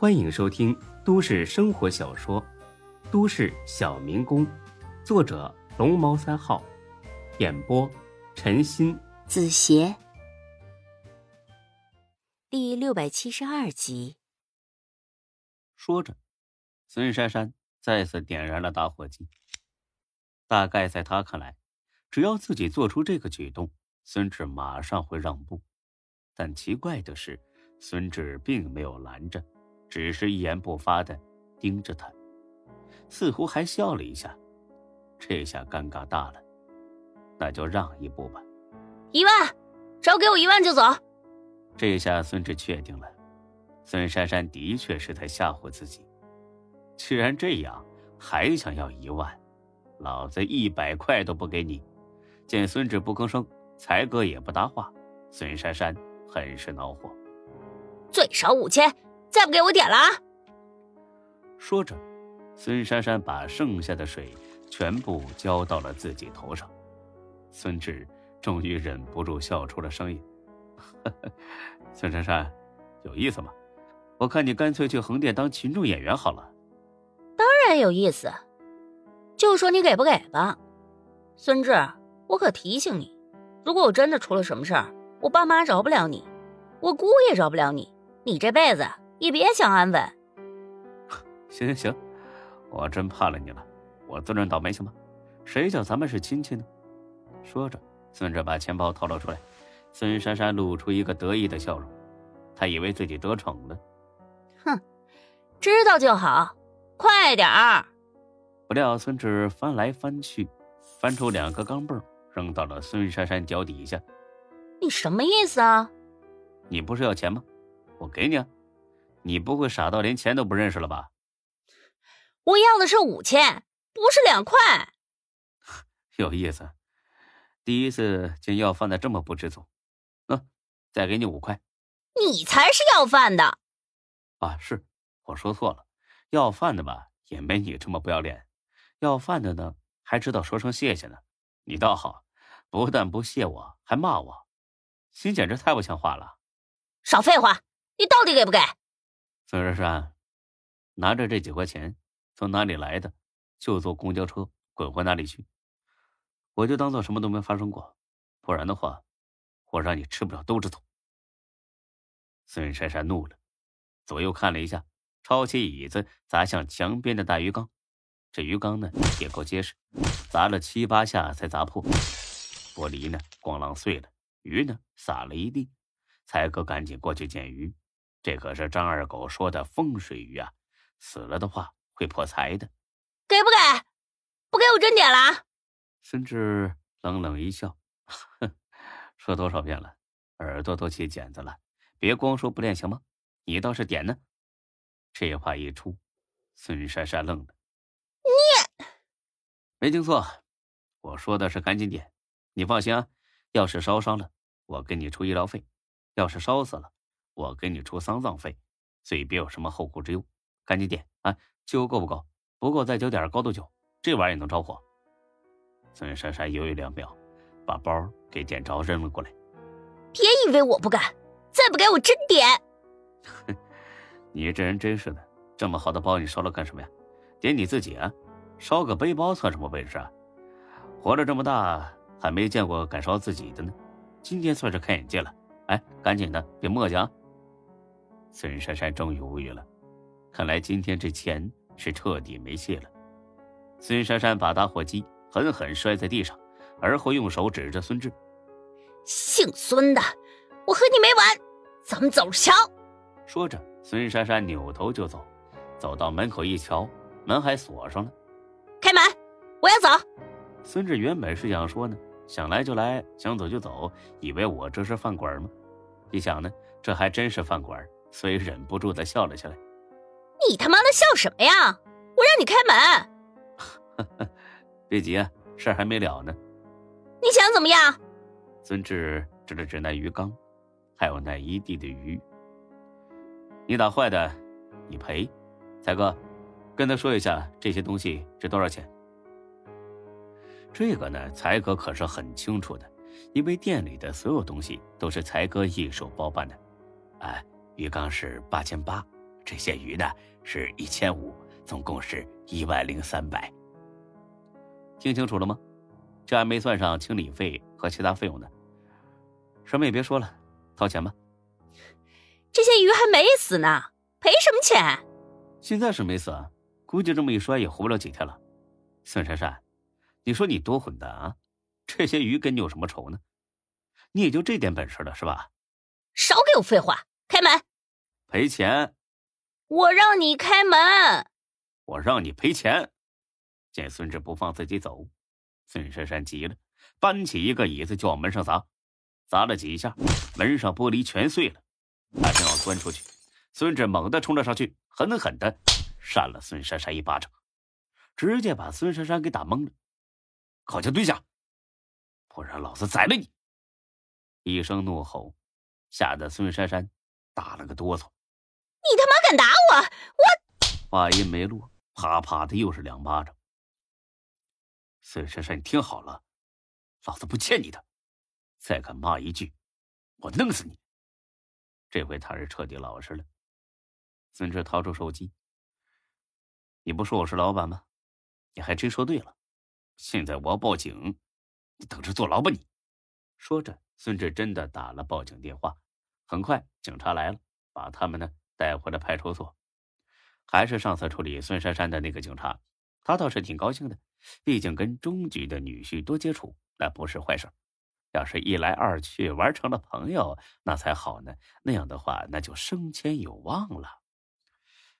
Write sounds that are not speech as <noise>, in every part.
欢迎收听都市生活小说《都市小民工》，作者龙猫三号，演播陈鑫、子邪，第六百七十二集。说着，孙珊珊再次点燃了打火机。大概在他看来，只要自己做出这个举动，孙志马上会让步。但奇怪的是，孙志并没有拦着，只是一言不发的盯着他，似乎还笑了一下。这下尴尬大了，那就让一步吧。一万，只要给我一万就走。这下孙志确定了，孙珊珊的确是在吓唬自己。既然这样，还想要一万？老子一百块都不给你！见孙志不吭声，才哥也不搭话，孙珊珊很是恼火。最少五千，再不给我点了啊！说着，孙珊珊把剩下的水全部浇到了自己头上。孙志终于忍不住笑出了声音：“ <laughs> 孙珊珊，有意思吗？我看你干脆去横店当群众演员好了。”当然有意思。就说你给不给吧，孙志，我可提醒你，如果我真的出了什么事儿，我爸妈饶不了你，我姑也饶不了你，你这辈子也别想安稳。<laughs> 行行行，我真怕了你了，我自认倒霉行吗？谁叫咱们是亲戚呢？说着，孙志把钱包掏了出来，孙珊珊露出一个得意的笑容，她以为自己得逞了。哼，知道就好，快点儿。不料孙志翻来翻去，翻出两个钢镚，扔到了孙珊珊脚底下。你什么意思啊？你不是要钱吗？我给你啊！你不会傻到连钱都不认识了吧？我要的是五千，不是两块。<laughs> 有意思，第一次见要饭的这么不知足。那再给你五块。你才是要饭的。啊，是我说错了，要饭的吧，也没你这么不要脸。要饭的呢，还知道说声谢谢呢。你倒好，不但不谢我，还骂我，心简直太不像话了。少废话，你到底给不给？孙珊珊，拿着这几块钱，从哪里来的，就坐公交车滚回哪里去。我就当做什么都没发生过，不然的话，我让你吃不了兜着走。孙珊珊怒了，左右看了一下，抄起椅子砸向墙边的大鱼缸。这鱼缸呢也够结实，砸了七八下才砸破，玻璃呢咣啷碎了，鱼呢撒了一地。才哥赶紧过去捡鱼，这可是张二狗说的风水鱼啊，死了的话会破财的。给不给？不给我真点了。孙志冷冷一笑，哼，说多少遍了，耳朵都起茧子了，别光说不练行吗？你倒是点呢。这话一出，孙珊珊愣了。你没听错，我说的是赶紧点。你放心啊，要是烧伤了，我给你出医疗费；要是烧死了，我给你出丧葬费。所以别有什么后顾之忧，赶紧点啊！酒够不够？不够再酒点高度酒，这玩意儿也能着火。孙珊珊犹豫两秒，把包给点着扔了过来。别以为我不敢，再不给我真点！哼，<laughs> 你这人真是的，这么好的包你烧了干什么呀？点你自己啊，烧个背包算什么本事啊？活了这么大还没见过敢烧自己的呢，今天算是开眼界了。哎，赶紧的，别磨叽啊！孙珊珊终于无语了，看来今天这钱是彻底没戏了。孙珊珊把打火机狠狠摔在地上，而后用手指着孙志：“姓孙的，我和你没完，咱们走着瞧。”说着，孙珊珊扭头就走，走到门口一瞧。门还锁上了，开门！我要走。孙志原本是想说呢，想来就来，想走就走，以为我这是饭馆吗？一想呢，这还真是饭馆，所以忍不住的笑了起来。你他妈的笑什么呀？我让你开门。<laughs> 别急啊，事儿还没了呢。你想怎么样？孙志指了指那鱼缸，还有那一地的鱼。你打坏的，你赔。才哥。跟他说一下这些东西值多少钱。这个呢，才哥可是很清楚的，因为店里的所有东西都是才哥一手包办的。哎，鱼缸是八千八，这些鱼呢是一千五，总共是一万零三百。听清楚了吗？这还没算上清理费和其他费用呢。什么也别说了，掏钱吧。这些鱼还没死呢，赔什么钱？现在是没死，估计这么一摔也活不了几天了。孙珊珊，你说你多混蛋啊！这些鱼跟你有什么仇呢？你也就这点本事了是吧？少给我废话，开门。赔钱。我让你开门。我让你赔钱。见孙志不放自己走，孙珊珊急了，搬起一个椅子就往门上砸，砸了几下，门上玻璃全碎了。他正要钻出去，孙志猛地冲了上去，狠狠的扇了孙珊珊一巴掌，直接把孙珊珊给打懵了。靠前蹲下，不然老子宰了你！一声怒吼，吓得孙珊珊打了个哆嗦。你他妈敢打我！我话音没落，啪啪的又是两巴掌。孙珊珊，你听好了，老子不欠你的，再敢骂一句，我弄死你！这回他是彻底老实了。孙志掏出手机：“你不说我是老板吗？你还真说对了。现在我要报警，你等着坐牢吧！”你说着，孙志真的打了报警电话。很快，警察来了，把他们呢带回了派出所。还是上次处理孙珊珊的那个警察，他倒是挺高兴的。毕竟跟中局的女婿多接触，那不是坏事。要是一来二去玩成了朋友，那才好呢。那样的话，那就升迁有望了。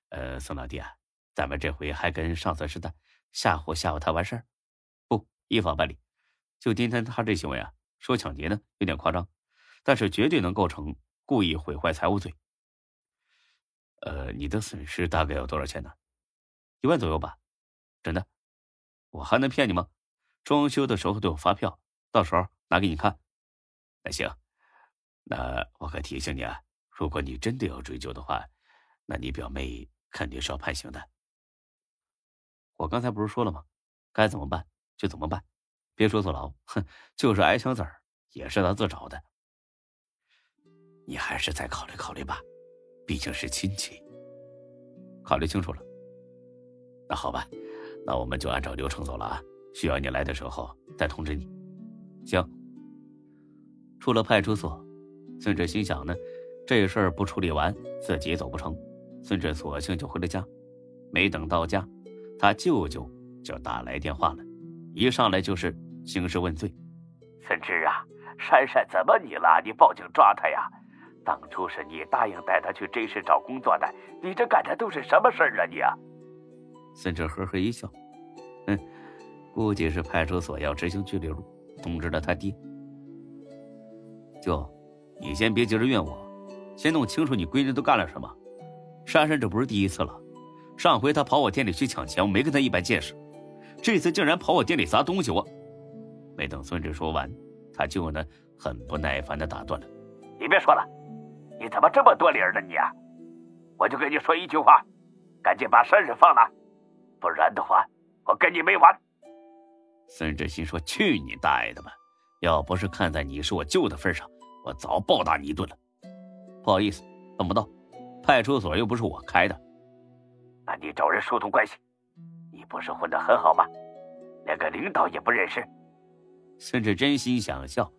呃，宋老弟啊，咱们这回还跟上次似的，吓唬吓唬他完事儿？不，依法办理。就今天他这行为啊，说抢劫呢有点夸张，但是绝对能构成故意毁坏财物罪。呃，你的损失大概要多少钱呢？一万左右吧。真的？我还能骗你吗？装修的时候都有发票，到时候拿给你看。那行，那我可提醒你啊，如果你真的要追究的话，那你表妹肯定是要判刑的。我刚才不是说了吗？该怎么办就怎么办，别说坐牢，哼，就是挨枪子儿也是他自找的。你还是再考虑考虑吧，毕竟是亲戚。考虑清楚了，那好吧。那我们就按照流程走了啊！需要你来的时候再通知你。行。出了派出所，孙志心想呢，这事儿不处理完自己走不成，孙志索性就回了家。没等到家，他舅舅就打来电话了，一上来就是兴师问罪：“孙志啊，珊珊怎么你了？你报警抓他呀？当初是你答应带他去真市找工作的，你这干的都是什么事儿啊你啊？”孙志呵呵一笑，嗯，估计是派出所要执行拘留，通知了他爹。舅，你先别急着怨我，先弄清楚你闺女都干了什么。珊珊这不是第一次了，上回她跑我店里去抢钱，我没跟她一般见识，这次竟然跑我店里砸东西，我……没等孙志说完，他舅呢很不耐烦的打断了：“你别说了，你怎么这么多理儿呢你啊？我就跟你说一句话，赶紧把珊珊放了。”不然的话，我跟你没完。孙志新说：“去你大爷的吧！要不是看在你是我舅的份上，我早暴打你一顿了。不好意思，等不到，派出所又不是我开的。那你找人疏通关系？你不是混得很好吗？连个领导也不认识。”孙志真心想笑，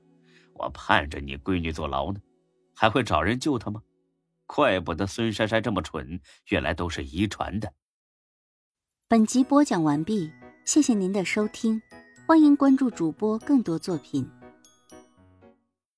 我盼着你闺女坐牢呢，还会找人救他吗？怪不得孙珊珊这么蠢，原来都是遗传的。本集播讲完毕，谢谢您的收听，欢迎关注主播更多作品。